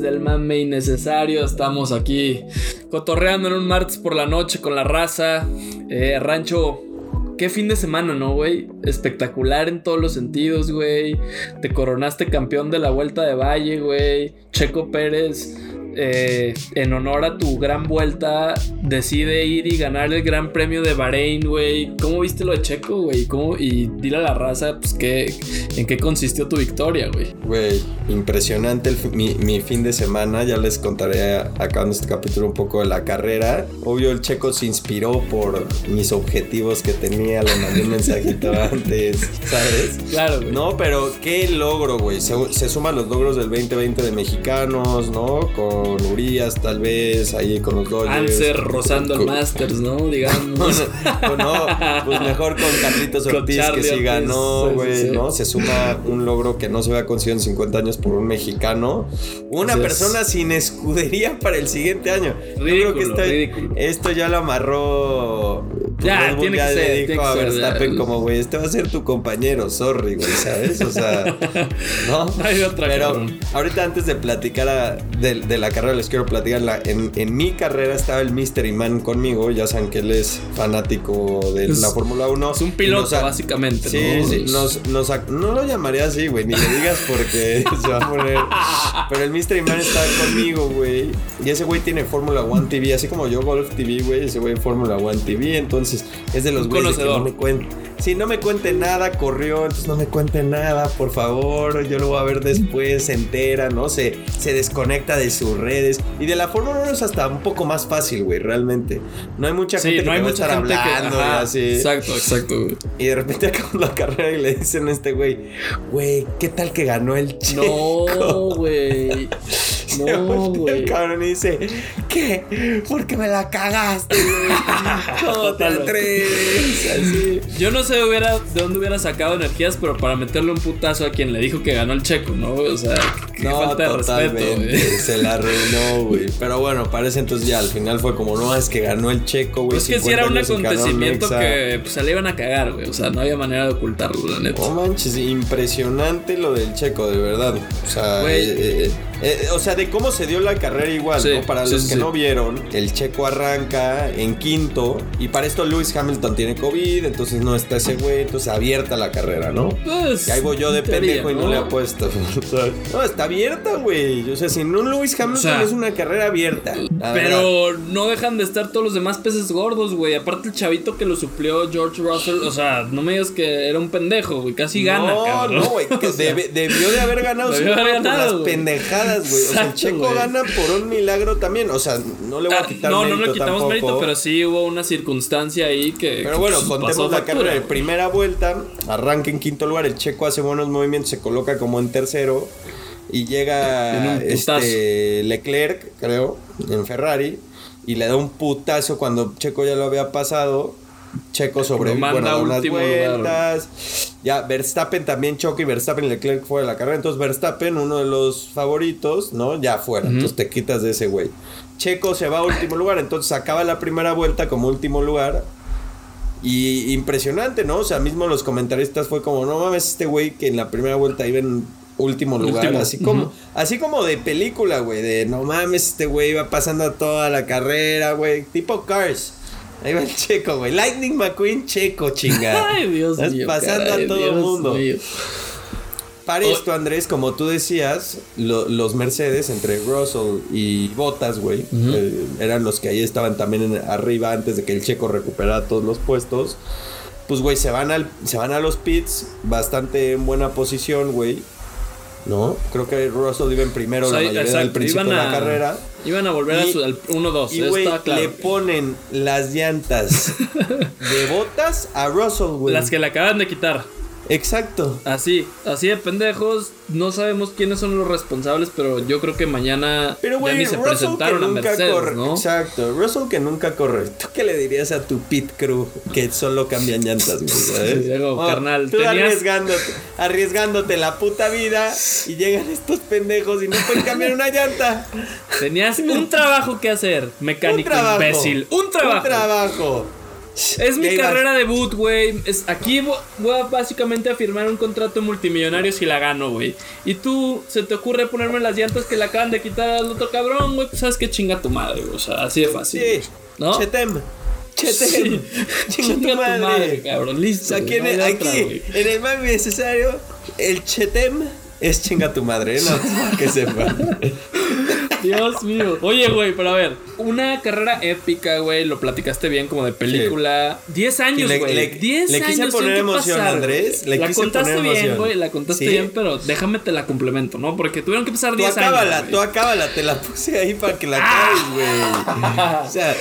del mame innecesario. Estamos aquí cotorreando en un martes por la noche con la raza. Eh, rancho, qué fin de semana, ¿no, güey? Espectacular en todos los sentidos, güey. Te coronaste campeón de la Vuelta de Valle, güey. Checo Pérez eh, en honor a tu gran vuelta, decide ir y ganar el Gran Premio de Bahrein, güey. ¿Cómo viste lo de Checo, güey? Y dile a la raza, pues, ¿qué, ¿en qué consistió tu victoria, güey? Güey, impresionante mi, fin de semana. Ya les contaré acá en este capítulo un poco de la carrera. Obvio, el Checo se inspiró por mis objetivos que tenía. Le mandé un mensajito antes, ¿sabes? Claro, güey. No, pero qué logro, güey. Se, se suman los logros del 2020 de mexicanos, ¿no? Con con Urias, tal vez, ahí con los Dodgers. Anser rozando el Masters, ¿no? Digamos. pues no, pues mejor con Carlitos Ortiz, que sí ganó, güey, ¿no? Se suma un logro que no se había conseguido en 50 años por un mexicano. Una persona sin escudería para el siguiente año. Ridículo, Yo creo que esto ya lo amarró. Pues, ya, tiene que ser. Dijo a Verstappen como, güey, este va a ser tu compañero, sorry, güey, ¿sabes? O sea, ¿no? Hay otra Pero ahorita antes de platicar de, de la carrera les quiero platicar. En, en mi carrera estaba el Mystery Man conmigo. Ya saben que él es fanático de la Fórmula 1. Es un piloto, básicamente. Sí, sí. Nos, no lo llamaría así, güey. Ni le digas porque se va a poner. Pero el Mystery Man está conmigo, güey. Y ese güey tiene Fórmula 1 TV. Así como yo Golf TV, güey. Ese güey Fórmula 1 TV. Entonces es de los güeyes que no me cuentan. Si no me cuente nada, corrió, entonces no me cuente nada, por favor. Yo lo voy a ver después, se entera, ¿no? Se, se desconecta de sus redes. Y de la Fórmula 1 es hasta un poco más fácil, güey, realmente. No hay mucha gente no que hay mucha estar gente hablando que, así. Exacto, exacto, güey. Y de repente acabamos la carrera y le dicen a este güey, güey, ¿qué tal que ganó el chico? No, güey. No, güey. El cabrón dice, ¿qué? ¿Por qué me la cagaste? ¿Cómo te atreves? Así. Yo no sé de dónde hubiera sacado energías, pero para meterle un putazo a quien le dijo que ganó el checo, ¿no? O sea, qué no, falta de respeto, güey. Se la arruinó, güey. Pero bueno, parece entonces ya al final fue como, no, es que ganó el checo, güey. Es que si era un acontecimiento que pues, se le iban a cagar, güey. O sea, no había manera de ocultarlo, la neta. No manches, impresionante lo del checo, de verdad. O sea, güey. Eh, eh, eh, o sea, de cómo se dio la carrera igual, ¿no? Para los que no vieron, el checo arranca en quinto y para esto Lewis Hamilton tiene COVID, entonces no está ese güey, entonces abierta la carrera, ¿no? Pues, y ahí voy yo de pendejo y no le apuesto. no, está abierta, güey. O sea, si no Lewis Hamilton es una carrera abierta. Pero no dejan de estar todos los demás peces gordos, güey. Aparte el chavito que lo suplió George Russell, o sea, no me digas que era un pendejo, güey. Casi gana, cabrón. No, güey. debió de haber ganado, debió haber ganado las pendejadas o sea, el Checo gana por un milagro también. O sea, no le voy a ah, quitar No, mérito no le quitamos mérito, pero sí hubo una circunstancia ahí que. Pero bueno, contemos la carrera. De primera vuelta, arranca en quinto lugar. El Checo hace buenos movimientos, se coloca como en tercero. Y llega este Leclerc, creo, en Ferrari. Y le da un putazo cuando Checo ya lo había pasado. Checo sobrevive bueno, unas vueltas. Ya Verstappen también choca y Verstappen y Leclerc fuera de la carrera. Entonces Verstappen, uno de los favoritos, ¿no? Ya fuera. Entonces te quitas de ese güey. Checo se va a último lugar. Entonces acaba la primera vuelta como último lugar. Y impresionante, ¿no? O sea, mismo los comentaristas fue como, no mames, este güey que en la primera vuelta iba en último lugar. Así como, así como de película, güey. De no mames, este güey iba pasando toda la carrera, güey. Tipo Cars. Ahí va el checo, güey. Lightning McQueen checo, chingada. Ay, Dios Estás mío. pasando a todo el mundo. Mío. Para esto, Andrés, como tú decías, los Mercedes entre Russell y Bottas, güey, eh, eran los que ahí estaban también arriba antes de que el checo recuperara todos los puestos. Pues, güey, se, van al, se van a los pits, bastante en buena posición, güey. ¿no? Creo que Russell iba en primero la mayoría del principio de la carrera. Iban a volver a su, al 1-2. Y, güey, le ponen las llantas de botas a Russell, güey. Las que le acaban de quitar. Exacto. Así, así de pendejos. No sabemos quiénes son los responsables, pero yo creo que mañana pero, ya ni se Russell presentaron que a nunca Mercedes, corre. ¿no? Exacto. Russell que nunca corre. ¿Tú qué le dirías a tu pit crew que solo cambian llantas, güey? Digo, Oh, carnal, tú tenías- arriesgándote, arriesgándote la puta vida y llegan estos pendejos y no pueden cambiar una llanta. Tenías un trabajo que hacer, mecánico un trabajo. imbécil. Un trabajo. Un trabajo. Es mi carrera debut, güey. Aquí voy a básicamente a firmar un contrato multimillonario si la gano, güey. Y tú, se te ocurre ponerme las llantas que le acaban de quitar al otro cabrón, güey. Pues sabes que chinga tu madre, güey. O sea, así de fácil. Sí. ¿No? Chetem. Chetem. Chinga, tu madre. cabrón. Listo. aquí, en, el, aquí en el necesario, el chetem es chinga tu madre, ¿no? que sepa. Dios mío. Oye, güey, pero a ver, una carrera épica, güey, lo platicaste bien como de película. 10 años, güey. Le, 10 le, quise poner emoción, Andrés. Le la quise contaste poner bien, güey, la contaste bien, pero déjame te la complemento, ¿no? Porque tuvieron que pasar 10 años. Tú acábala, te la puse ahí para que la acabes, güey. o sea,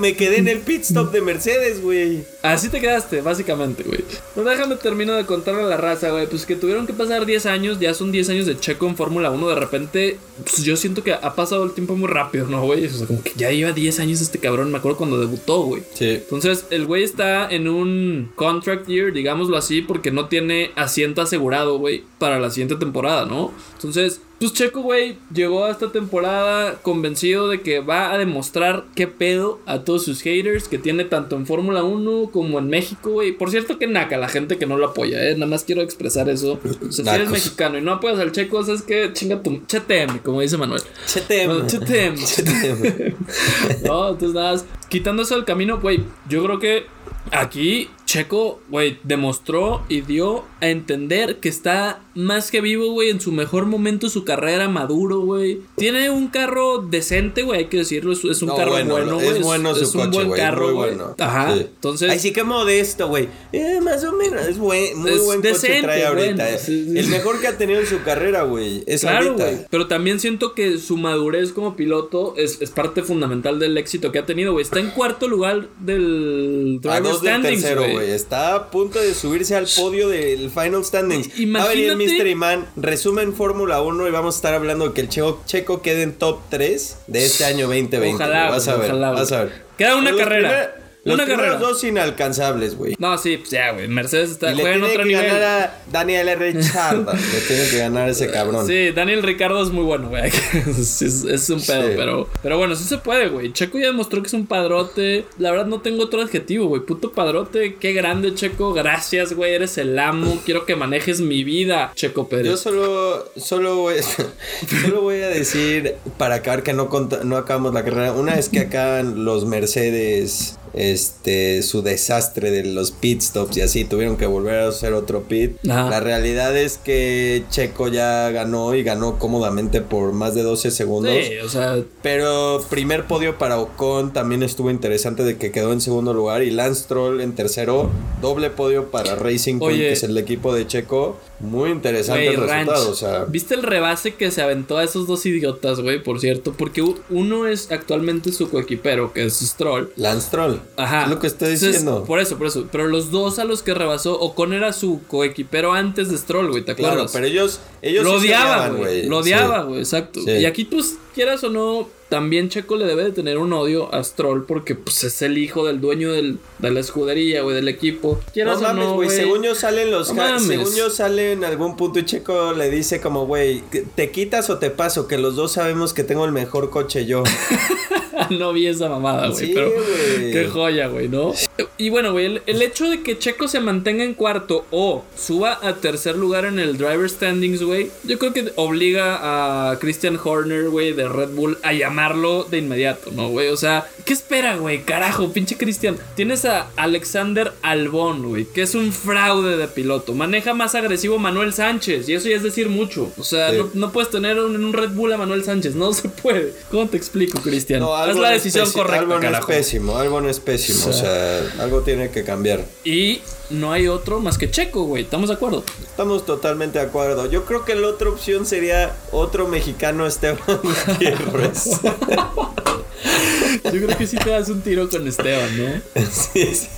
me quedé en el pit stop de Mercedes, güey. Así te quedaste, básicamente, güey. No déjame termino de contarle a la raza, güey. Pues que tuvieron que pasar 10 años, ya son 10 años de Checo en Fórmula 1. De repente, pues yo siento que ha pasado el tiempo muy rápido, ¿no, güey? O sea, como que ya lleva 10 años este cabrón. Me acuerdo cuando debutó, güey. Sí. Entonces, el güey está en un contract year, digámoslo así, porque no tiene asiento asegurado, güey, para la siguiente temporada, ¿no? Entonces, pues Checo, güey, llegó a esta temporada convencido de que va a demostrar qué pedo a todos sus haters que tiene tanto en Fórmula 1 como en México, güey. Por cierto que naca la gente que no lo apoya, ¿eh? Nada más quiero expresar eso. O sea, si eres mexicano y no apoyas al Checo, es que chinga tu... Chetem, como dice Manuel. Chetem. chetem. chetem. no, entonces nada, quitando eso del camino, güey, yo creo que aquí Checo, güey, demostró y dio a entender que está más que vivo, güey, en su mejor momento su carrera, maduro, güey. Tiene un carro decente, güey, hay que decirlo, es, un carro bueno, güey. Es, bueno su es un buen carro, güey. Bueno. Ajá, entonces... Ay, sí que modesto, güey. Eh, más o menos, es buen, muy buen coche trae ahorita. el mejor que ha tenido en su carrera, güey, es claro, Güey. Pero también siento que su madurez como piloto es, parte fundamental del éxito que ha tenido, güey. Está en cuarto lugar del driver standings, güey. Está a punto de subirse al podio del Final Standings. Imagínate. Va a venir Mr. Iman, resumen Fórmula 1 y vamos a estar hablando de que el Checo, Checo quede en top 3 de este año 2020. Ojalá, vas a ver, vas a ver. Queda una carrera. Los una carrera. dos inalcanzables, güey. No, sí, pues ya, güey. Mercedes está y le tiene otro que nivel. ganar a Daniel Ricciardo. le tiene que ganar ese cabrón. Sí, Daniel Ricardo es muy bueno, güey. es, un pedo, pero pero bueno, sí se puede, güey. Checo ya demostró que es un padrote. La verdad no tengo otro adjetivo, güey. Puto padrote. Qué grande, Checo. Gracias, güey. Eres el amo. Quiero que manejes mi vida, Checo Pérez. Yo solo solo voy, solo voy a decir para acabar que no no acabamos la carrera. Una vez que acaban los Mercedes este su desastre de los pit stops y así tuvieron que volver a hacer otro pit. La realidad es que Checo ya ganó y ganó cómodamente por más de 12 segundos. Sí, o sea, pero primer podio para Ocon también estuvo interesante de que quedó en segundo lugar y Lance Troll en tercero, doble podio para Racing Point, que es el equipo de Checo. Muy interesante el resultado, o sea. ¿Viste el rebase que se aventó a esos dos idiotas, güey? Por cierto, porque uno es actualmente su coequipero, que es Stroll. Lance Stroll. Ajá. Es lo que estoy diciendo. Por eso, por eso. Pero los dos a los que rebasó, Ocon era su coequipero antes de Stroll, güey, ¿te acuerdas? Claro, pero ellos, ellos lo odiaban, güey. Lo odiaba, güey, exacto. Y aquí, pues, quieras o no, también Checo le debe de tener un odio a Stroll porque pues es el hijo del dueño del, de la escudería, güey, del equipo. no mames, güey, según yo salen los según yo sale en algún punto y Checo le dice como, güey, ¿te quitas o te paso? Que los dos sabemos que tengo el mejor coche yo. no vi esa mamada, güey, pero qué joya, güey, ¿no? Y bueno, güey, el, el, hecho de que Checo se mantenga en cuarto o suba a tercer lugar en el driver standings, güey, yo creo que obliga a Christian Horner, güey, de Red Bull a llamarlo de inmediato, ¿no, güey? O sea, ¿qué espera, güey? Carajo, pinche Christian. Tienes a Alexander Albón, güey, que es un fraude de piloto. Maneja más agresivo Manuel Sánchez, y eso ya es decir mucho. O sea, no, puedes tener en un, Red Bull a Manuel Sánchez, no se puede. ¿Cómo te explico, Cristian? No, es la decisión correcta. Algo no es pésimo, algo no es pésimo, o sea, algo tiene que cambiar. Y no hay otro más que Checo, güey. ¿Estamos de acuerdo? Estamos totalmente de acuerdo. Yo creo que la otra opción sería otro mexicano, Esteban Gutiérrez. Yo creo que sí te das un tiro con Esteban, ¿no? Sí, sí.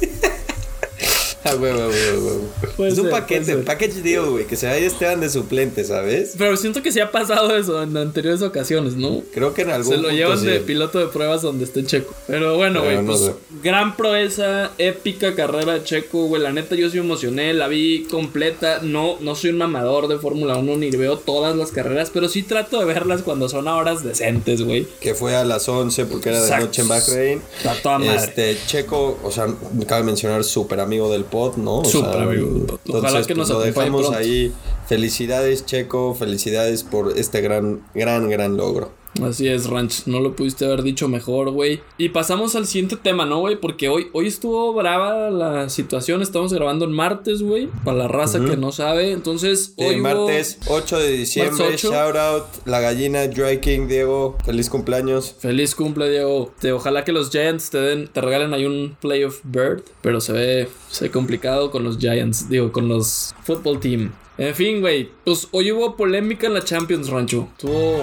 Es un paquete, package deal, güey, que se vaya Esteban de suplente, ¿sabes? Pero siento que sí ha pasado eso en anteriores ocasiones, ¿no? Creo que en algún Se lo llevan de piloto de pruebas donde esté Checo. Pero bueno, güey, pues gran proeza, épica carrera de Checo, güey. La neta yo sí me emocioné, la vi completa. No, no soy un mamador de Fórmula 1 ni veo todas las carreras, pero sí trato de verlas cuando son a horas decentes, güey. Que fue a las 11 porque era de noche en Bahrein. Este, Checo, o sea, cabe mencionar, súper amigo del pod, ¿no? Súper amigo del pod. Ojalá que pues, nos lo dejamos ahí. Felicidades, Checo. Felicidades por este gran, gran, gran logro. Así es, Ranch. No lo pudiste haber dicho mejor, güey. Y pasamos al siguiente tema, ¿no, güey? Porque hoy, hoy estuvo brava la situación. Estamos grabando en martes, güey. Para la raza que no sabe. Entonces, hoy. martes 8 de diciembre. Shout out. La gallina Dry King, Diego. Feliz cumpleaños. Feliz cumple, Diego. Te, ojalá que los Giants te den, te regalen ahí un Playoff Bird. Pero se ve, se ve complicado con los Giants. Digo, con los Football Team. En fin, güey. Pues hoy hubo polémica en la Champions, Rancho. Estuvo,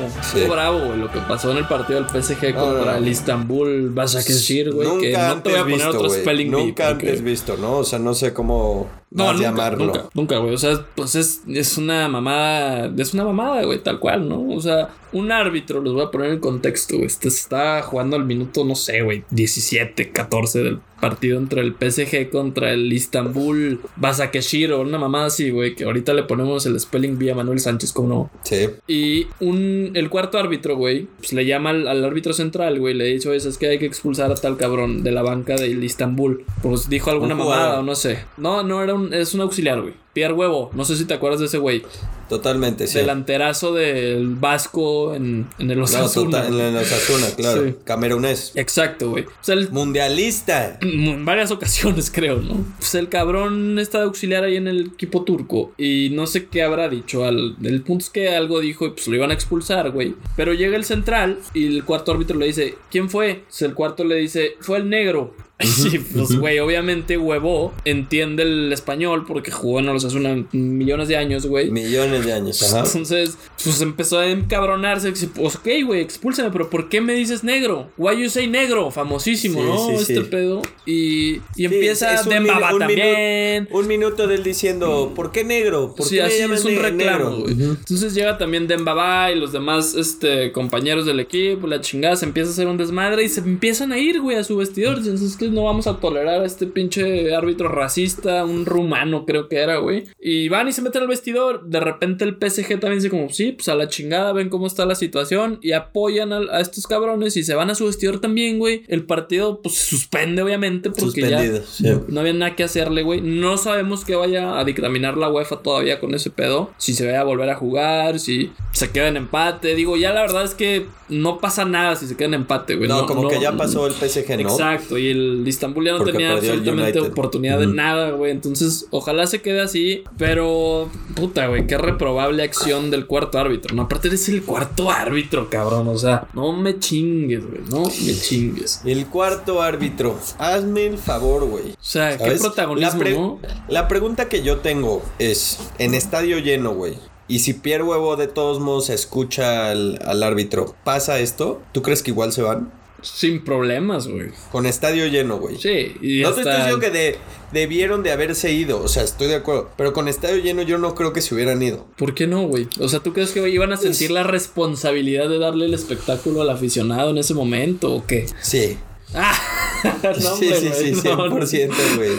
bravo, güey, lo que pasó en el partido del PSG contra el Istanbul Basakeshir, güey. Que no te voy a poner otro spelling Nunca antes visto, ¿no? O sea, no sé cómo no, nunca, llamarlo. Nunca, nunca, güey. O sea, pues es, es una mamada. Es una mamada, güey, tal cual, ¿no? O sea, un árbitro, les voy a poner en contexto, güey. Este está jugando al minuto, no sé, güey, 17, 14 del partido entre el PSG contra el Istanbul Basakeshir o una mamada así, güey. Que ahorita le ponemos el spelling vía Manuel Sánchez, como no. Sí. Y un, el cuarto árbitro, güey, pues le llama al, árbitro central, güey. Le dice, oye, es que hay que expulsar a tal cabrón de la banca del Istanbul. Pues dijo alguna mamada o no sé. No, no era un es un auxiliar, güey. Pierre Huevo, no sé si te acuerdas de ese güey. Totalmente, sí. Delanterazo del Vasco en, en el Osasuna. No, en el Osasuna, claro. Sí. Camerunés. Exacto, güey. Mundialista. En varias ocasiones, creo, ¿no? Pues el cabrón está de auxiliar ahí en el equipo turco. Y no sé qué habrá dicho. Al, el punto es que algo dijo y pues lo iban a expulsar, güey. Pero llega el central y el cuarto árbitro le dice, ¿quién fue? Pues el cuarto le dice, fue el negro. Sí, pues, güey, obviamente huevo entiende el español porque jugó en los Osasuna millones de años, güey. Millones de años, ajá. Entonces, pues empezó a encabronarse. Pues, ok, güey, expúlsame, pero ¿por qué me dices negro? Why you say negro? Famosísimo, ¿no? este pedo. Y, y empieza a Dembaba también. un minuto de él diciendo, ¿por qué negro? ¿Por sí, así es un reclamo, güey. Entonces llega también Dembaba y los demás este, compañeros del equipo, la chingada, se empieza a hacer un desmadre y se empiezan a ir, güey, a su vestidor. Entonces, que no vamos a tolerar a este pinche árbitro racista, un rumano creo que era, güey. Y van y se meten al vestidor. De repente el PSG también dice como, sí, pues a la chingada, ven cómo está la situación y apoyan a, estos cabrones y se van a su vestidor también, güey. El partido pues se suspende obviamente porque ya no había nada que hacerle, güey. No sabemos qué vaya a dictaminar la UEFA todavía con ese pedo. Si se vaya a volver a jugar, si se queda en empate. Digo, ya la verdad es que no pasa nada si se queda en empate, güey. No, como que ya pasó el PSG, ¿no? Exacto, y el Istanbul ya no tenía absolutamente oportunidad de nada, güey. Entonces, ojalá se quede así. Pero, puta, güey, qué reprobable acción del cuarto árbitro. No, aparte eres el cuarto árbitro, cabrón. O sea, no me chingues, güey. No me chingues. El cuarto árbitro. Hazme el favor, güey. O sea, qué protagonismo, la, la pregunta que yo tengo es: en estadio lleno, güey. Y si Pierre Huevo de todos modos escucha al, al árbitro, ¿pasa esto? ¿Tú crees que igual se van? Sin problemas, güey. Con estadio lleno, güey. Sí, y No te estoy diciendo que de, debieron de haberse ido, o sea, estoy de acuerdo. Pero con estadio lleno yo no creo que se hubieran ido. ¿Por qué no, güey? O sea, ¿tú crees que iban a sentir la responsabilidad de darle el espectáculo al aficionado en ese momento o qué? Sí. Ah, no, sí, sí, sí, 100%, güey.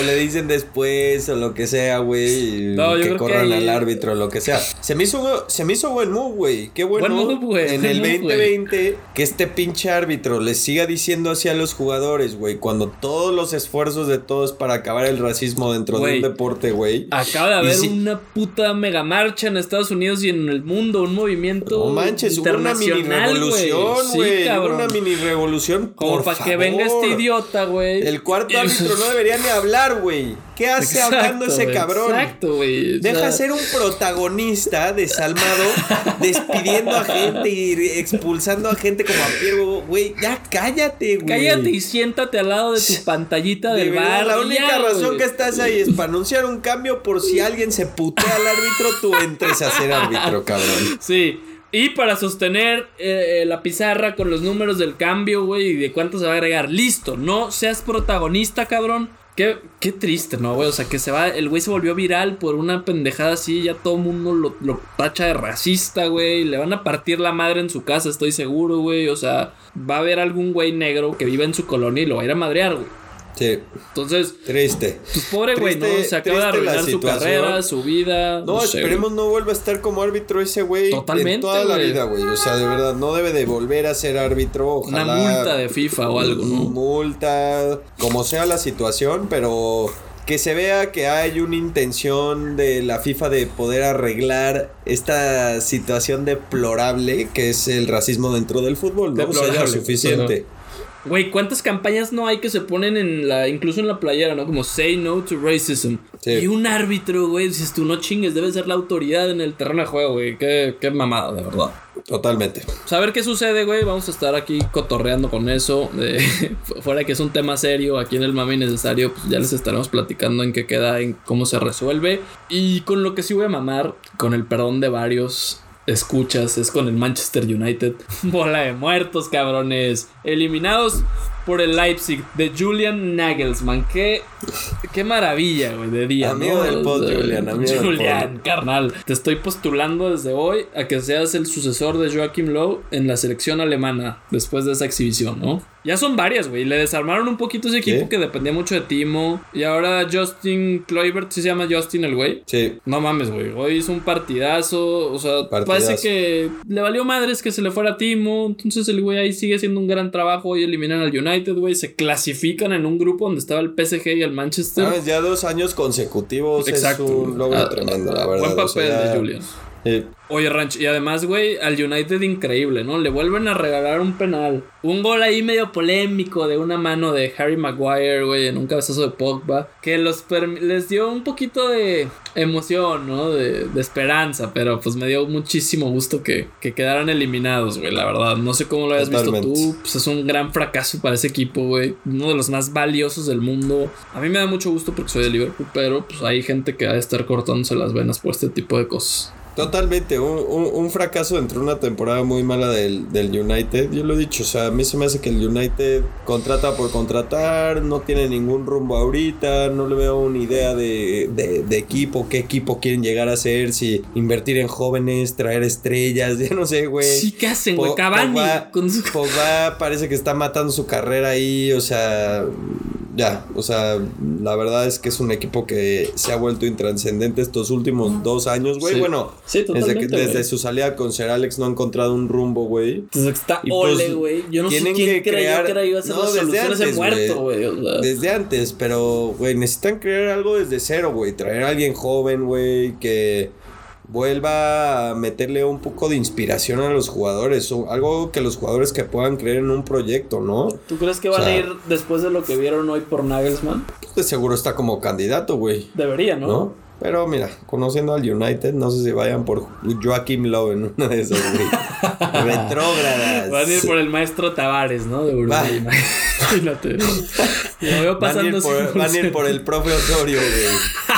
o le dicen después o lo que sea, güey. que corran al árbitro o lo que sea. Se me hizo, se me hizo buen move, güey. Qué bueno. En el 2020, que este pinche árbitro les siga diciendo así a los jugadores, güey. Cuando todos los esfuerzos de todos para acabar el racismo dentro de un deporte, güey. Acaba de haber una puta mega marcha en Estados Unidos y en el mundo, un movimiento. No manches, hubo una mini revolución, güey. una mini revolución para que venga este idiota, güey. El cuarto árbitro no debería ni hablar, güey. ¿Qué hace hablando ese cabrón? Exacto, güey. Deja ser un protagonista desalmado, despidiendo a gente y expulsando a gente como a Piero, güey. Ya cállate, güey. Cállate y siéntate al lado de tu pantallita del bar. La única razón que estás ahí es para anunciar un cambio por si alguien se putea al árbitro, tú entres a ser árbitro, cabrón. Sí. Y para sostener eh, eh, la pizarra con los números del cambio, güey, y de cuánto se va a agregar. Listo, no seas protagonista, cabrón. Qué, qué triste, ¿no, güey? O sea, que se va, el güey se volvió viral por una pendejada así, ya todo el mundo lo, lo tacha de racista, güey. Le van a partir la madre en su casa, estoy seguro, güey. O sea, va a haber algún güey negro que viva en su colonia y lo va a ir a madrear, güey. Sí. Entonces, triste. Pues pobre güey, ¿no? Se acaba de arruinar su carrera, su vida. No, esperemos no vuelva a estar como árbitro ese güey. Totalmente. En toda la vida, güey. O sea, de verdad, no debe de volver a ser árbitro. Ojalá, Una multa de FIFA o algo, ¿no? Multa, como sea la situación, pero que se vea que hay una intención de la FIFA de poder arreglar esta situación deplorable que es el racismo dentro del fútbol, ¿no? O sea, ya suficiente. Güey, ¿cuántas campañas no hay que se ponen en la, incluso en la playera, ¿no? Como say no to racism. Y un árbitro, güey, dices tú no chingues, debe ser la autoridad en el terreno de juego, güey. Qué, qué mamada, de verdad. Totalmente. Saber qué sucede, güey. Vamos a estar aquí cotorreando con eso. fuera que es un tema serio, aquí en el mami necesario, pues ya les estaremos platicando en qué queda, en cómo se resuelve. Y con lo que sí voy a mamar, con el perdón de varios, escuchas es con el Manchester United. Bola de muertos, cabrones. Eliminados por el Leipzig de Julian Nagelsmann. Qué, qué maravilla, güey, de día. Amigo del pod, Julian. Amigo Julian, carnal. Te estoy postulando desde hoy a que seas el sucesor de Joachim Lowe en la selección alemana después de esa exhibición, ¿no? Ya son varias, güey. Le desarmaron un poquito ese equipo que dependía mucho de Timo. Y ahora Justin Kluivert, ¿sí se llama Justin el güey? Sí. No mames, güey. Hoy hizo un partidazo. O sea, parece que le valió madres que se le fuera a Timo. Entonces el güey ahí sigue haciendo un gran trabajo. Hoy eliminan al United, güey. Se clasifican en un grupo donde estaba el PSG y el Manchester. Ah, ya dos años consecutivos. Exacto. Es un logro ah, tremendo, la verdad. Buen papel de Julian. Oye, Ranch, y además, güey, al United increíble, ¿no? Le vuelven a regalar un penal. Un gol ahí medio polémico de una mano de Harry Maguire, güey, en un cabezazo de Pogba. Que los les dio un poquito de emoción, ¿no? De, esperanza, pero pues me dio muchísimo gusto que, que quedaran eliminados, güey, la verdad. No sé cómo lo hayas visto tú. Pues es un gran fracaso para ese equipo, güey. Uno de los más valiosos del mundo. A mí me da mucho gusto porque soy de Liverpool, pero pues hay gente que va a estar cortándose las venas por este tipo de cosas. Totalmente, un, un, fracaso dentro de una temporada muy mala del, del, United. Yo lo he dicho, o sea, a mí se me hace que el United contrata por contratar, no tiene ningún rumbo ahorita, no le veo una idea de, de, equipo, qué equipo quieren llegar a ser, si invertir en jóvenes, traer estrellas, ya no sé, güey. Sí, ¿qué hacen, güey? Cavani. Pogba parece que está matando su carrera ahí, o sea, ya, o sea, la verdad es que es un equipo que se ha vuelto intranscendente estos últimos dos años, güey. Bueno, desde, que, desde su salida con Ser Alex no ha encontrado un rumbo, güey. Entonces está pues, ole, güey. Yo no sé quién que crear... que era iba a ser no, desde antes, muerto, güey. Desde antes, pero, güey, necesitan crear algo desde cero, güey. Traer a alguien joven, güey, que vuelva a meterle un poco de inspiración a los jugadores, o algo que los jugadores que puedan creer en un proyecto, ¿no? ¿Tú crees que van a ir después de lo que vieron hoy por Nagelsmann? Pues seguro está como candidato, güey. Debería, ¿no? Pero mira, conociendo al United, no sé si vayan por Joaquim Lowe en una de esas, güey. Retrógradas. Van a ir por el maestro Tavares, ¿no? De Uruguay. Imagínate. Lo veo pasando van a ir van a ir por el profe Osorio, güey.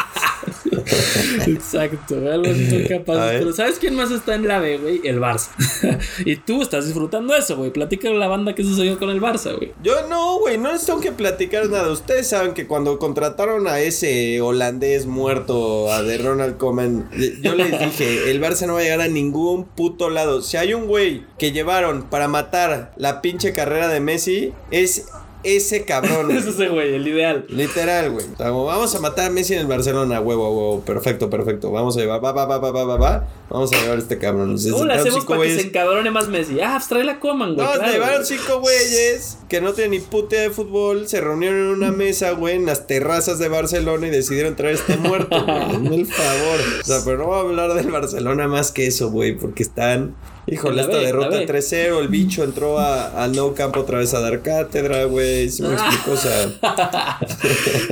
Exacto, algo así capaz. Pero ¿sabes quién más está en la B, güey? El Barça. y tú estás disfrutando eso, güey. Platica la banda que sucedió con el Barça, güey. Yo no, güey, no les tengo que platicar nada. Ustedes saben que cuando contrataron a ese holandés muerto, a de Ronald Koeman, yo les dije, el Barça no va a llegar a ningún puto lado. Si hay un güey que llevaron para matar la pinche carrera de Messi, es ese cabrón. es ese güey, el ideal. Literal, güey. vamos a matar a Messi en el Barcelona, huevo, huevo. Perfecto, perfecto. Vamos a llevar, va, va, va, va, va, va, Vamos a llevar a este cabrón. ¿Cómo le hacemos para que se encabrone más Messi? Ah, abstrae pues la coman, güey. No, llevaron cinco güeyes que no tienen ni puta de fútbol. Se reunieron en una mesa, güey, en las terrazas de Barcelona y decidieron traer este muerto, güey. el favor. O sea, pero no voy a hablar del Barcelona más que eso, güey, porque están Híjole, esta derrota 3-0, el bicho entró al no campo otra vez a dar cátedra, güey. Se me explico, o sea.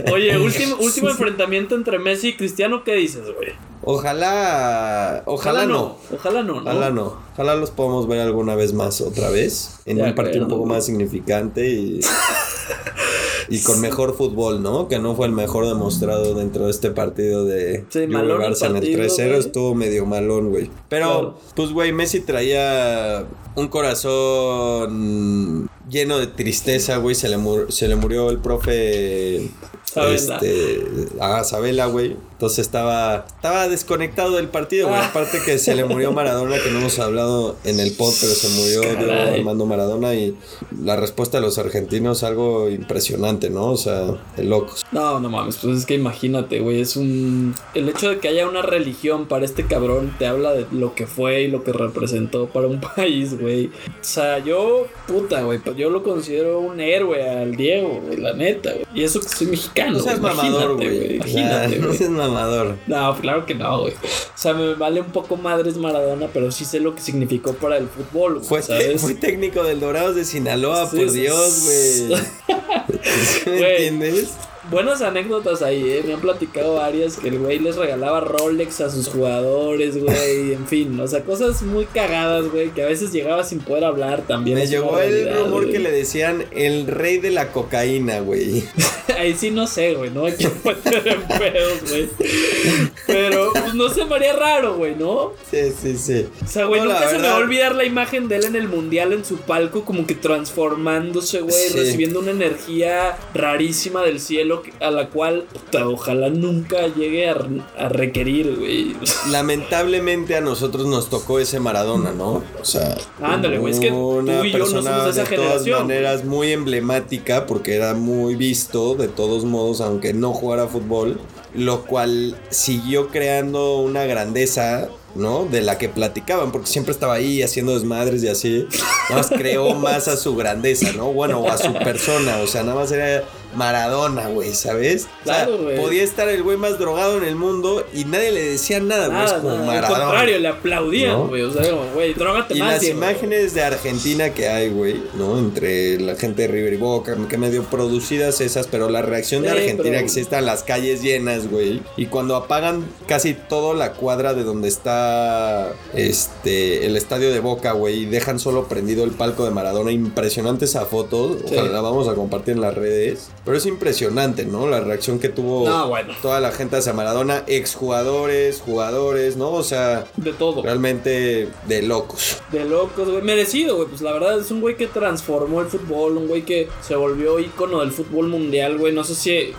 Oye, último, último enfrentamiento entre Messi y Cristiano, ¿qué dices, güey? Ojalá, ojalá, no. Ojalá no, ¿no? Ojalá no. Ojalá los podamos ver alguna vez más, otra vez. En un partido un poco más significante y. y con mejor fútbol, ¿no? Que no fue el mejor demostrado dentro de este partido de sí, malón Barça en el 3-0. Estuvo medio malón, güey. Pero, pues, güey, Messi traía un corazón lleno de tristeza, güey. Se le, se le murió el profe Sabela. Este, a Sabela, güey. Entonces estaba, estaba desconectado del partido, güey. Ah. Aparte que se le murió Maradona, que no hemos hablado en el pod, pero se murió Armando Maradona. Y la respuesta de los argentinos, algo impresionante, ¿no? O sea, de locos. No, no mames, pues es que imagínate, güey. Es un. El hecho de que haya una religión para este cabrón te habla de lo que fue y lo que representó para un país, güey. O sea, yo, puta, güey. Yo lo considero un héroe al Diego, güey, la neta, güey. Y eso que soy mexicano. No seas mamador, güey. Imagínate, No seas mamador. No, claro que no, güey. O sea, me vale un poco madres Maradona, pero sí sé lo que significó para el fútbol, güey. Fue, ¿sabes? fue técnico del Dorados de Sinaloa, por Dios, güey. ¿Me entiendes? Buenas anécdotas ahí, ¿eh? Me han platicado varias que el güey les regalaba Rolex a sus jugadores, güey. En fin, o sea, cosas muy cagadas, güey, que a veces llegaba sin poder hablar también. Me llegó el rumor que le decían el rey de la cocaína, güey. ahí sí no sé, güey, no hay que meter en pedos, güey. Pero, pues no se me haría raro, güey, ¿no? Sí, sí, sí. O sea, güey, nunca se me va a olvidar la imagen de él en el mundial en su palco, como que transformándose, güey, recibiendo una energía rarísima del cielo a la cual ojalá nunca llegue a, requerir, güey. Lamentablemente a nosotros nos tocó ese Maradona, ¿no? O sea, ándale, güey, es que tú y yo no somos de esa de todas maneras muy emblemática porque era muy visto de todos modos, aunque no jugara fútbol, lo cual siguió creando una grandeza ¿no? De la que platicaban, porque siempre estaba ahí haciendo desmadres y así. Nada más creó más a su grandeza, ¿no? Bueno, o a su persona, o sea, nada más era Maradona, güey, ¿sabes? Claro, güey. podía estar el güey más drogado en el mundo y nadie le decía nada, güey. Es como Maradona. Al contrario, le aplaudían, güey. O sea, güey, drogate y más. Y las imágenes de Argentina que hay, güey, ¿no? Entre la gente de River y Boca, que medio producidas esas, pero la reacción de Argentina que se están las calles llenas, güey. Y cuando apagan casi toda la cuadra de donde está este el estadio de Boca, güey, y dejan solo prendido el palco de Maradona. Impresionante esa foto. la vamos a compartir en las redes. Pero es impresionante, ¿no? La reacción que tuvo toda la gente hacia Maradona, exjugadores, jugadores, ¿no? O sea, de todo. Realmente de locos. De locos, güey. Merecido, güey. Pues la verdad es un güey que transformó el fútbol, un güey que se volvió ícono del fútbol mundial, güey. No sé si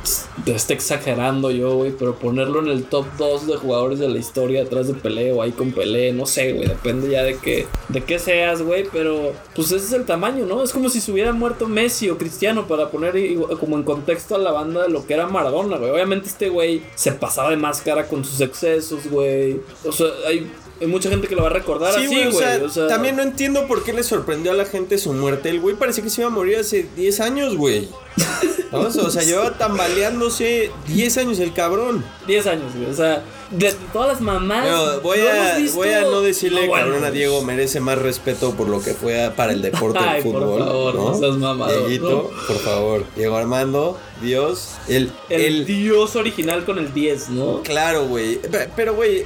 te está exagerando yo, güey, pero ponerlo en el top 2 de jugadores de la historia atrás de Pelé o ahí con Pelé, no sé, güey, depende ya de qué, de qué seas, güey, pero pues ese es el tamaño, ¿no? Es como si se hubiera muerto Messi o Cristiano para poner como en contexto a la banda de lo que era Maradona, güey. Obviamente este güey se pasaba de máscara con sus excesos, güey. O sea, hay mucha gente que lo va a recordar así, güey. O, sea, también no entiendo por qué le sorprendió a la gente su muerte. El güey parecía que se iba a morir hace 10 años, güey. O sea, llevaba tambaleándose 10 años el cabrón. 10 años, güey. O sea, de todas las mamás. voy, a, voy a no decirle cabrón a Diego, merece más respeto por lo que fue para el deporte del fútbol. Por favor, ¿no? Dieguito, por favor. Diego Armando, Dios. El, el, Dios original con el 10, ¿no? Claro, güey. Pero, güey,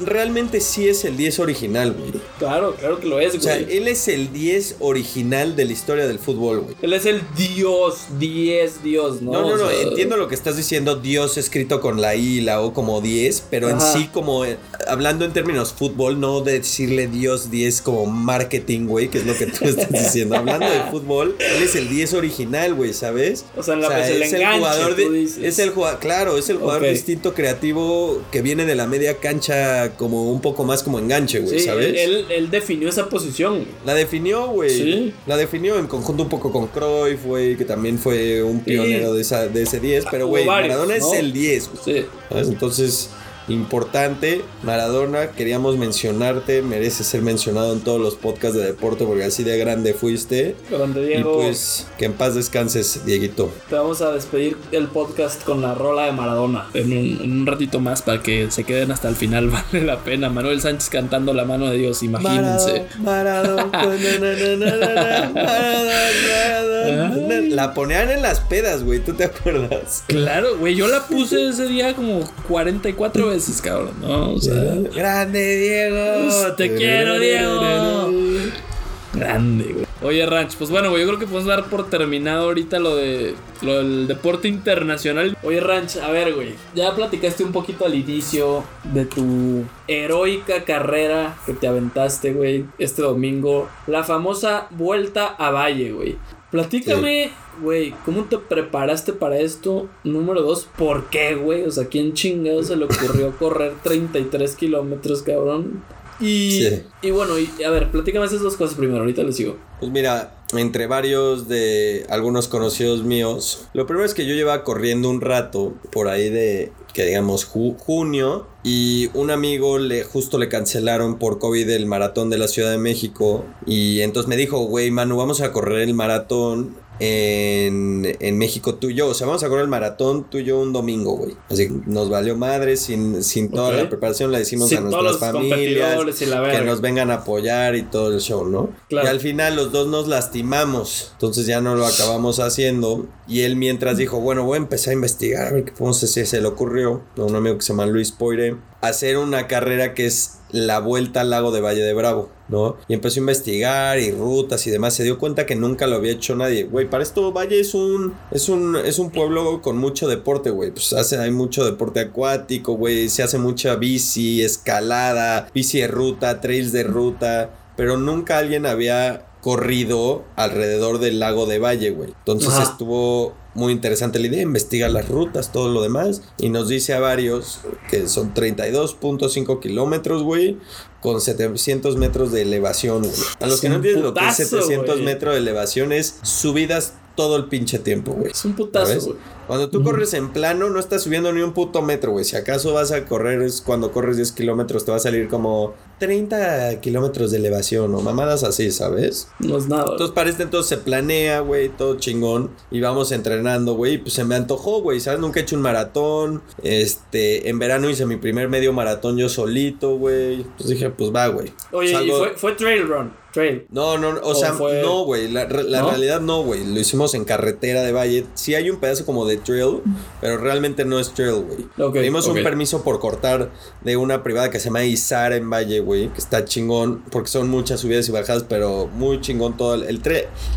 realmente sí es el 10 original, güey. Claro, claro que lo es, güey. O sea, él es el 10 original de la historia del fútbol, güey. Él es el Dios, 10 Dios, ¿no? No, no, no. entiendo lo que estás diciendo. Dios escrito con la I y la O como 10, pero en sí, como eh, hablando en términos fútbol, no de decirle Dios 10 como marketing, güey, que es lo que tú estás diciendo. hablando de fútbol, él es el 10 original, güey, ¿sabes? O sea, en la o sea, es el jugador de, es el jugador, claro, es el jugador distinto creativo que viene de la media cancha como un poco más como enganche, güey, ¿sabes? Él, él, definió esa posición. La definió, güey. Sí. La definió en conjunto un poco con Cruyff, güey, que también fue un pionero de, esa, de ese 10, pero güey, Maradona es el 10. Sí. Entonces, importante. Maradona, queríamos mencionarte, merece ser mencionado en todos los podcasts de deporte porque así de grande fuiste. Grande Diego. Y pues que en paz descanses, Dieguito. Te vamos a despedir el podcast con la rola de Maradona en un, ratito más para que se queden hasta el final. Vale la pena. Manuel Sánchez cantando la mano de Dios, imagínense. Maradona, La ponían en las pedas, güey, ¿tú te acuerdas? Claro, güey, yo la puse ese día como 44 veces cabrón, ¿no? O sea, grande Diego, te quiero Diego. Grande, güey. Oye, Ranch, pues bueno, güey, yo creo que podemos dar por terminado ahorita lo de lo del deporte internacional. Oye, Ranch, a ver, güey, ya platicaste un poquito al inicio de tu heroica carrera que te aventaste, güey, este domingo. La famosa vuelta a Valle, güey. Platícame, güey, ¿cómo te preparaste para esto? Número dos, ¿por qué, güey? O sea, ¿quién chingado se le ocurrió correr 33 kilómetros, cabrón? Y, y bueno, y, a ver, platícame esas dos cosas primero, ahorita les sigo. Pues mira, entre varios de algunos conocidos míos, lo primero es que yo llevaba corriendo un rato por ahí de que digamos junio y un amigo le justo le cancelaron por COVID el maratón de la Ciudad de México y entonces me dijo, güey, Manu, vamos a correr el maratón en, en, México tú y yo. O sea, vamos a correr el maratón tú y yo un domingo, güey. Así que nos valió madre, sin, sin toda la preparación, le decimos a nuestras familias que nos vengan a apoyar y todo el show, ¿no? Y al final los dos nos lastimamos. Entonces ya no lo acabamos haciendo. Y él mientras dijo, bueno, voy a empezar a investigar, a ver qué podemos hacer. Se le ocurrió a un amigo que se llama Luis Poire hacer una carrera que es la vuelta al lago de Valle de Bravo, ¿no? Y empezó a investigar y rutas y demás. Se dio cuenta que nunca lo había hecho nadie. Güey, para esto Valle es un, es un, es un pueblo con mucho deporte, güey. Pues hace, hay mucho deporte acuático, güey. Se hace mucha bici, escalada, bici de ruta, trails de ruta. Pero nunca alguien había corrido alrededor del lago de Valle, güey. Entonces estuvo muy interesante la idea, investiga las rutas, todo lo demás, y nos dice a varios que son 32.5 kilómetros, güey, con 700 metros de elevación, güey. A los que no entienden lo que es 700 metros de elevación es subidas todo el pinche tiempo, güey. Es un putazo, güey. Cuando tú corres en plano, no estás subiendo ni un puto metro, güey. Si acaso vas a correr, es cuando corres 10 kilómetros, te va a salir como 30 kilómetros de elevación o mamadas así, ¿sabes? No es nada. Entonces, para este entonces se planea, güey, todo chingón. Y vamos entrenando, güey. Pues se me antojó, güey, ¿sabes? Nunca he hecho un maratón. Este, en verano hice mi primer medio maratón yo solito, güey. Pues dije, pues va, güey. Oye, y fue, fue trail run. Trail. No, no, o, sea, no, güey. La, realidad no, güey. Lo hicimos en carretera de Valle. Sí hay un pedazo como de trail, pero realmente no es trail, güey. Pedimos un permiso por cortar de una privada que se llama Izar en Valle, güey, que está chingón, porque son muchas subidas y bajadas, pero muy chingón todo el, el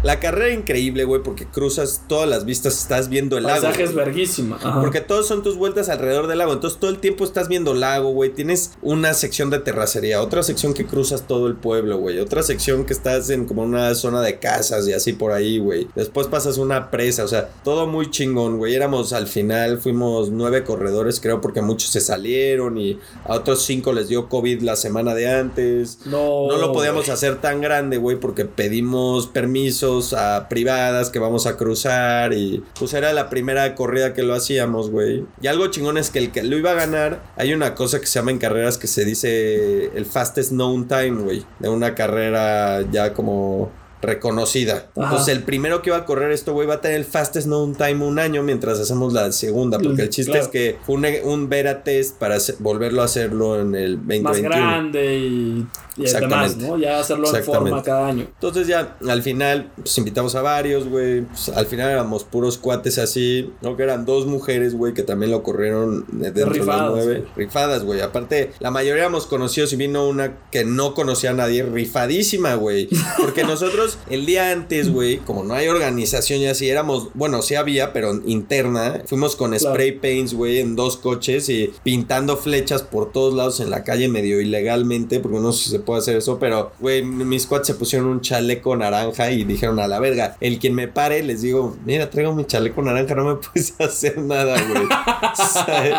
La carrera increíble, güey, porque cruzas todas las vistas, estás viendo el lago. es verguísima. Porque todos son tus vueltas alrededor del lago, entonces todo el tiempo estás viendo lago, güey. Tienes una sección de terracería, otra sección que cruzas todo el pueblo, güey, otra sección que estás en como una zona de casas y así por ahí, güey. Después pasas una presa, o sea, todo muy chingón, güey. Éramos al final fuimos nueve corredores, creo, porque muchos se salieron y a otros cinco les dio COVID la semana de antes. No. No lo podíamos hacer tan grande, güey, porque pedimos permisos a privadas que vamos a cruzar y pues era la primera corrida que lo hacíamos, güey. Y algo chingón es que el que lo iba a ganar, hay una cosa que se llama en carreras que se dice el fastest known time, güey, de una carrera ya como reconocida. Entonces, el primero que va a correr esto, güey, va a tener el fastest known time un año mientras hacemos la segunda. Porque el chiste es que fue un, un beta test para volverlo a hacerlo en el 2021. Más grande y y Exactamente. Demás, ¿no? Ya hacerlo en forma cada año. Entonces ya al final pues invitamos a varios, güey. Pues, al final éramos puros cuates así. ¿no? Que eran dos mujeres, güey, que también lo corrieron dentro de las nueve. Rifadas, güey. Aparte, la mayoría éramos conocidos y vino una que no conocía a nadie. Rifadísima, güey. Porque nosotros el día antes, güey, como no hay organización y así, éramos, bueno, sí había, pero interna. Fuimos con spray paints, güey, en dos coches y pintando flechas por todos lados en la calle medio ilegalmente, porque no sé si se puedo hacer eso, pero, güey, mis squads se pusieron un chaleco naranja y dijeron a la verga, el quien me pare, les digo, mira, traigo mi chaleco naranja, no me puedes hacer nada, güey. ¿Sabes?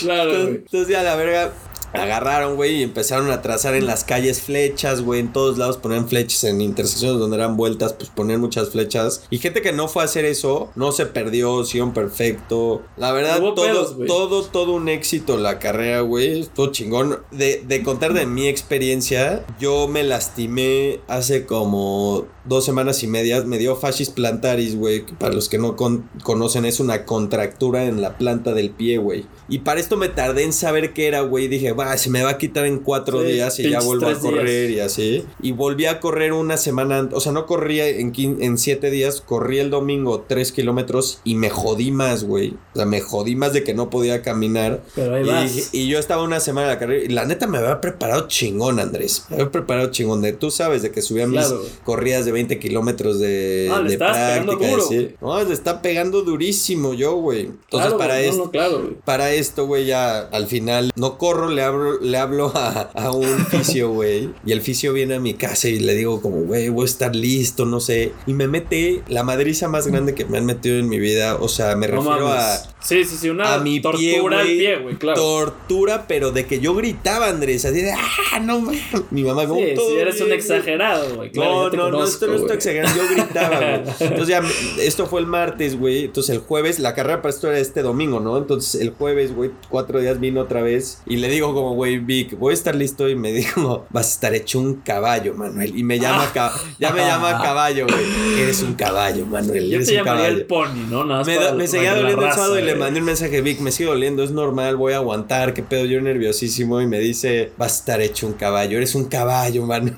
Claro, entonces, entonces ya la verga, agarraron, güey, y empezaron a trazar en las calles flechas, güey, en todos lados ponían flechas, en intersecciones donde eran vueltas, pues ponían muchas flechas. Y gente que no fue a hacer eso, no se perdió, siguieron perfecto. La verdad, todo, todo, todo un éxito la carrera, güey, todo chingón. De, de contar de mi experiencia, yo me lastimé hace como dos semanas y media, me dio fascis plantaris, güey, para los que no conocen es una contractura en la planta del pie, güey. Y para esto me tardé en saber qué era, güey, dije, se me va a quitar en cuatro días y ya vuelvo a correr y así. Y volví a correr una semana, o sea, no corría en, en siete días, corrí el domingo tres kilómetros y me jodí más, güey. O sea, me jodí más de que no podía caminar. Pero ahí y, vas. y yo estaba una semana de la carrera y la neta me había preparado chingón, Andrés. Me había preparado chingón. De, tú sabes de que subía mis corridas de de 20 kilómetros de, ah, le práctica. Duro, no, le está pegando durísimo yo, güey. Entonces, para, esto, para esto, güey, ya al final no corro, le hablo, le hablo a, a un fisio, güey. Y el fisio viene a mi casa y le digo como, güey, voy a estar listo, no sé. Y me mete la madriza más grande que me han metido en mi vida. O sea, me refiero a Sí, sí, sí, una a mi tortura al pie, güey, claro. Tortura, pero de que yo gritaba, Andrés, así de, ah, no Mi mamá, como sí, todo. eres un exagerado, güey. Claro, no, no, no, esto no estoy exagerando, yo gritaba, güey. Entonces ya, esto fue el martes, güey. Entonces el jueves, la carrera para esto era este domingo, ¿no? Entonces el jueves, güey, cuatro días vino otra vez y le digo como, güey, Vic, voy a estar listo y me dijo, vas a estar hecho un caballo, Manuel. Y me llama, ya me llama caballo, güey. Eres un caballo, Manuel. Yo eres te un llamaría caballo. el pony, ¿no? Nada me, me seguía doliendo el sábado y le mandé un mensaje, Vic, me sigue doliendo, es normal, voy a aguantar, qué pedo, yo nerviosísimo. Y me dice, vas a estar hecho un caballo, eres un caballo, Manuel.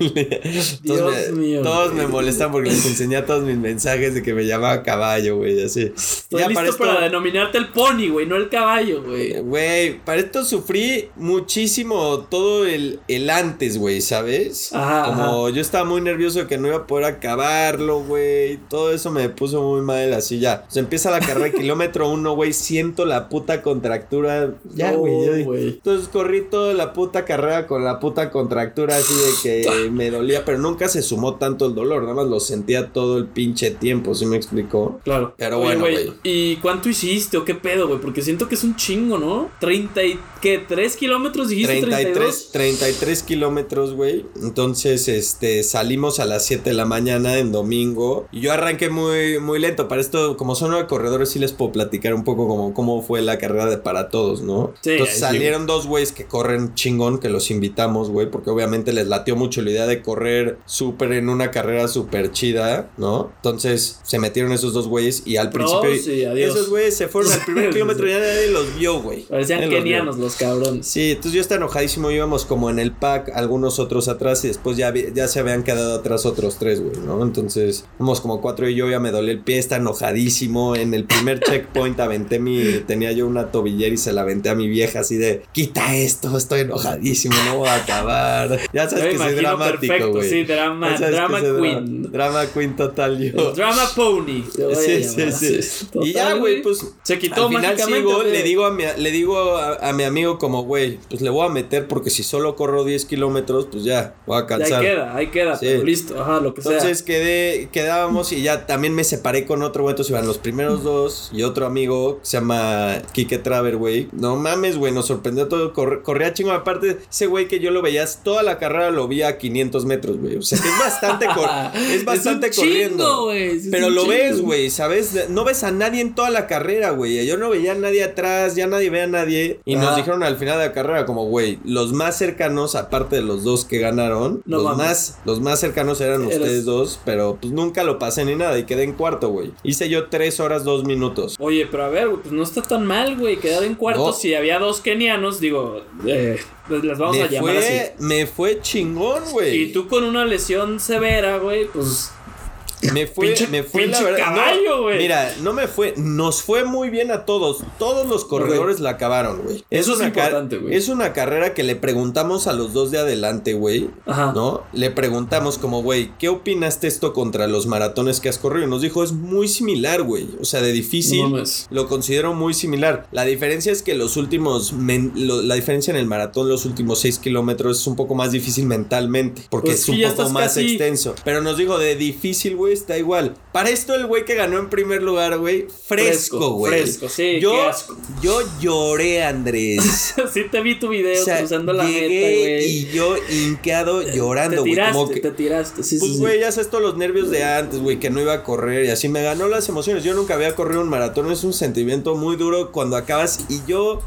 Dios me, mío. Todos me molestan porque les enseñé a todos mis mensajes de que me llamaba caballo, güey, así. Estoy ya listo para, esto, para denominarte el pony, güey, no el caballo, güey. Güey, para esto sufrí muchísimo todo el, el antes, güey, ¿sabes? Como yo estaba muy nervioso que no iba a poder acabarlo, güey. Todo eso me puso muy mal así ya. Se empieza la carrera de kilómetro uno, güey. Siento la puta contractura. Ya, güey. Entonces corrí toda la puta carrera con la puta contractura así de que me dolía, pero nunca se sumó tanto el dolor. Nada más lo sentía todo el pinche tiempo, ¿sí me explicó? Claro. Pero bueno, güey. ¿Y cuánto hiciste o qué pedo, güey? Porque siento que es un chingo, ¿no? 30 y... ¿Qué? ¿3 kilómetros dijiste? 33, 33 kilómetros, güey. Entonces, este, salimos a las 7 de la mañana en domingo. Y yo arranqué muy, muy lento. Para esto, como son nueve corredores, sí les puedo platicar un poco como cómo fue la carrera de para todos, ¿no? Sí, Entonces salieron dos güeyes que corren chingón, que los invitamos, güey, porque obviamente les latió mucho la idea de correr súper en una carrera súper chida, ¿no? Entonces se metieron esos dos güeyes y al principio esos güeyes se fueron al primer kilómetro y nadie los vio, güey. Parecían kenianos los cabrones. Sí, entonces yo estaba enojadísimo, íbamos como en el pack, algunos otros atrás y después ya, ya se habían quedado atrás otros tres, güey, ¿no? Entonces, vamos como cuatro y yo ya me dolía el pie, está enojadísimo. En el primer checkpoint aventé mi, tenía yo una tobillera y se la aventé a mi vieja así de, quita esto, estoy enojadísimo, no voy a acabar. Ya sabes que soy dramático, güey. Sí, drama, drama queen. drama queen total yo. drama pony. Sí, sí, sí. y ya, güey, pues se quitó al final sigo, le digo a mi, le digo a, mi amigo como, güey, pues le voy a meter porque si solo corro 10 kilómetros, pues ya, voy a cansar. ahí queda, ahí queda, listo, ajá, lo que sea. Entonces quedé, quedábamos y ya también me separé con otro güey, entonces iban los primeros dos y otro amigo que se llama Kike Traver, güey. No mames, güey, nos sorprendió todo, corría chingo. Aparte, ese güey que yo lo veías, toda la carrera lo vi a 500 metros, güey. O sea, es bastante, es bastante corriendo. pero lo ves, güey, ¿sabes? No ves a nadie en toda la carrera, güey. Yo no veía a nadie atrás, ya nadie ve a nadie. Y nos dijeron al final de la carrera, como, güey, los más cercanos, aparte de los dos que ganaron, los, más, los más cercanos eran ustedes dos, pero pues nunca lo pasé ni nada y quedé en cuarto, güey. Hice yo tres horas, dos minutos. Oye, pero a ver, pues no está tan mal, güey, quedar en cuarto si había dos kenianos, digo, eh, pues les vamos a llamar así. Me fue chingón, güey. Y tú con una lesión severa, güey, pues me fue, me fue la verdad. Caballo, mira, no me fue, nos fue muy bien a todos. Todos los corredores la acabaron, güey. Eso es, importante, güey. Es una carrera que le preguntamos a los dos de adelante, güey. Ajá. ¿No? Le preguntamos como, güey, ¿qué opinaste esto contra los maratones que has corrido? Y nos dijo, es muy similar, güey. O sea, de difícil. lo considero muy similar. La diferencia es que los últimos, la diferencia en el maratón, los últimos 6 kilómetros es un poco más difícil mentalmente. Porque pues es un poco más extenso. Pero nos dijo, de difícil, güey, está igual. Para esto el güey que ganó en primer lugar, güey, fresco, güey. Fresco, sí, yo, qué asco. Yo lloré, Andrés. sí te vi tu video usando la meta, güey. Y yo hinqueado llorando, güey. Te tiraste, te tiraste. Sí, pues, güey, ya sabes todos los nervios de antes, güey, que no iba a correr y así me ganó las emociones. Yo nunca había corrido un maratón, es un sentimiento muy duro cuando acabas y yo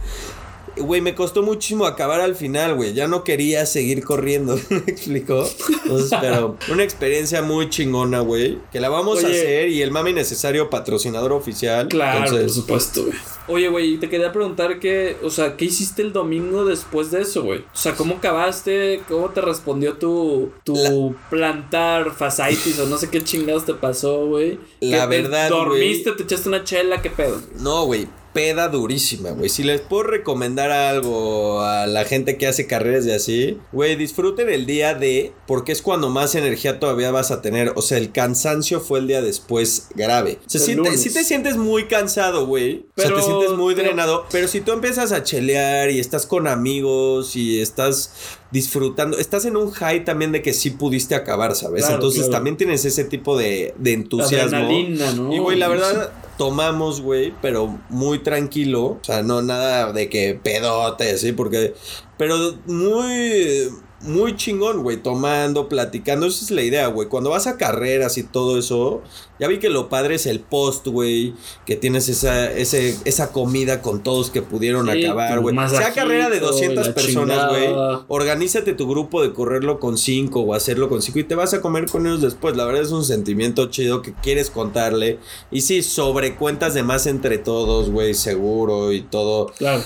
Güey, me costó muchísimo acabar al final, güey. Ya no quería seguir corriendo. ¿Me explicó? Entonces, pero una experiencia muy chingona, güey. Que la vamos a hacer y el mami necesario patrocinador oficial. Claro, por supuesto, güey. Oye, güey, te quería preguntar qué, o sea, ¿qué hiciste el domingo después de eso, güey? O sea, ¿cómo acabaste? ¿Cómo te respondió tu, tu plantar fascitis o no sé qué chingados te pasó, güey? La verdad, ¿Dormiste? ¿Te echaste una chela? ¿Qué pedo? No, güey peda durísima, güey. Si les puedo recomendar algo a la gente que hace carreras de así, güey, disfruten el día de, porque es cuando más energía todavía vas a tener. O sea, el cansancio fue el día después grave. O sea, si te, te, sientes muy cansado, güey. O sea, te sientes muy drenado. Pero si tú empiezas a chelear y estás con amigos y estás disfrutando. Estás en un high también de que sí pudiste acabar, ¿sabes? Entonces también tienes ese tipo de, de entusiasmo. ¿no? Y, güey, la verdad, tomamos, güey, pero muy tranquilo. O sea, no nada de que pedote, ¿sí? Porque. Pero muy muy chingón, güey, tomando, platicando. Esa es la idea, güey. Cuando vas a carreras y todo eso, ya vi que lo padre es el post, güey. Que tienes esa, ese, esa comida con todos que pudieron acabar, güey. Sea carrera de 200 personas, güey. Organízate tu grupo de correrlo con 5 o hacerlo con 5 y te vas a comer con ellos después. La verdad es un sentimiento chido que quieres contarle. Y sí, sobre cuentas de más entre todos, güey, seguro y todo. Claro.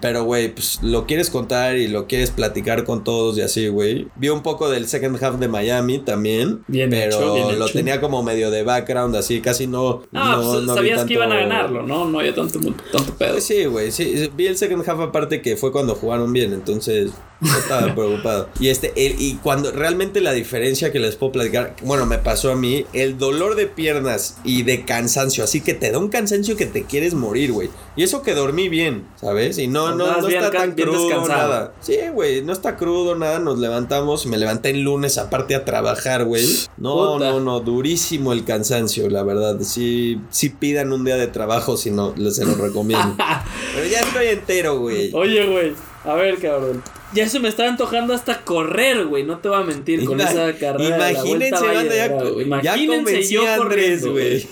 Pero, güey, pues lo quieres contar y lo quieres platicar con todos y así, güey. Vi un poco del second half de Miami también. Bien pero lo tenía como medio de back así, casi no. No, pues, no, sabías que iban a ganarlo, ¿no? No había tanto, tanto pedo. Sí, güey, sí. Vi el second half aparte que fue cuando jugaron bien, entonces no estaba preocupado. Y este, y cuando realmente la diferencia que les puedo platicar, bueno, me pasó a mí, el dolor de piernas y de cansancio, así que te da un cansancio que te quieres morir, güey. Y eso que dormí bien, ¿sabes? Y no, no, no está tan crudo nada. Sí, güey, no está crudo nada, nos levantamos, me levanté el lunes aparte a trabajar, güey. No, no, no, durísimo el cansancio, la verdad. Sí, sí pidan un día de trabajo si no, se los recomiendo. Pero ya estoy entero, güey. Oye, güey, a ver, cabrón. Ya se me está antojando hasta correr, güey. No te voy a mentir con esa carrera. Imagínense, de la ya, Imagínense yo corriendo, güey.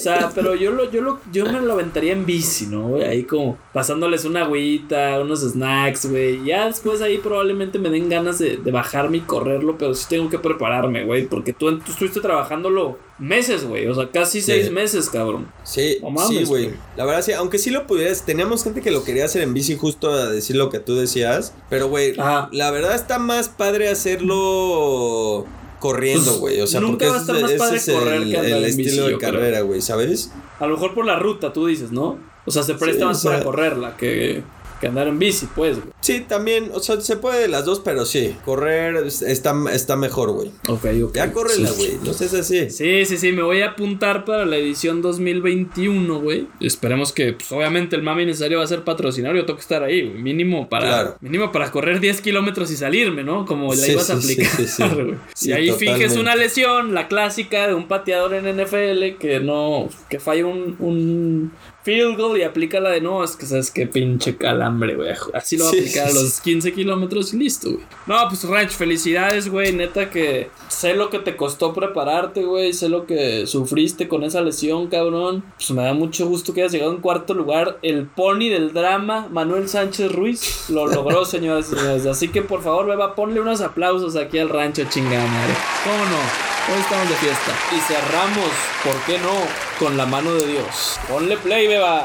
O sea, pero yo lo, yo lo, yo me lo aventaría en bici, ¿no, güey? Ahí como pasándoles una agüita, unos snacks, güey. Ya después ahí probablemente me den ganas de, de bajarme y correrlo, pero sí tengo que prepararme, güey. Porque tú, tú estuviste trabajándolo meses, güey. O sea, casi seis meses, cabrón. Sí, sí, güey. La verdad, sí, aunque sí lo pudieras, teníamos gente que lo quería hacer en bici, justo a decir lo que tú decías. Pero, güey, la verdad está más padre hacerlo corriendo, pues, güey. O sea, porque ese, es el, estilo de carrera, güey, ¿sabes? A lo mejor por la ruta, tú dices, ¿no? O sea, se presta más para correrla que que andar en bici, pues, güey. Sí, también, o sea, se puede de las dos, pero sí, correr está, está mejor, güey. Ok, ok. Ya córrela, güey, no sé si así. Sí, sí, sí, me voy a apuntar para la edición 2021, güey. Esperemos que, pues, obviamente el mami necesario va a ser patrocinario, tengo que estar ahí, güey. Mínimo para, mínimo para correr 10 kilómetros y salirme, ¿no? Como la ibas a aplicar, güey. y ahí finges una lesión, la clásica de un pateador en NFL que no, que falla un, un field goal y aplica la de no, es que sabes qué pinche calambre, güey. Así lo va a aplicar a los 15 kilómetros y listo, güey. No, pues Ranch, felicidades, güey. Neta que sé lo que te costó prepararte, güey. Sé lo que sufriste con esa lesión, cabrón. Pues me da mucho gusto que hayas llegado en cuarto lugar. El pony del drama, Manuel Sánchez Ruiz, lo logró, señoras y señores. Así que por favor, beba, ponle unos aplausos aquí al rancho, chingada madre. ¿Cómo no? Hoy estamos de fiesta. Y cerramos, ¿por qué no? Con la mano de Dios. Ponle play, beba.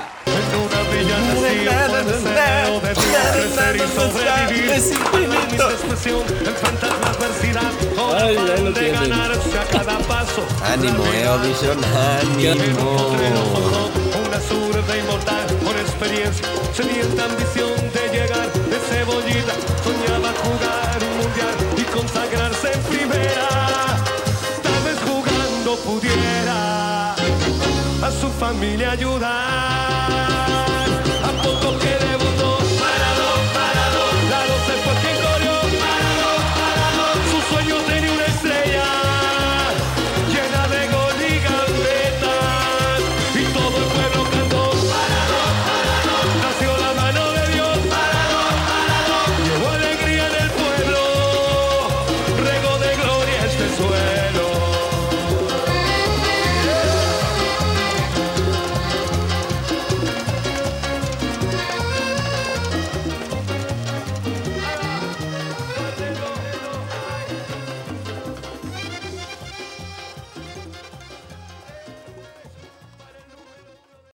Ay, ahí lo paso. Ánimo, Eovision, ánimo. Una zurda inmortal con experiencia, sedienta ambición de llegar de cebollita. Soñaba jugar un mundial y consagrarse en primera. Tal vez jugando pudiera a su familia ayudar.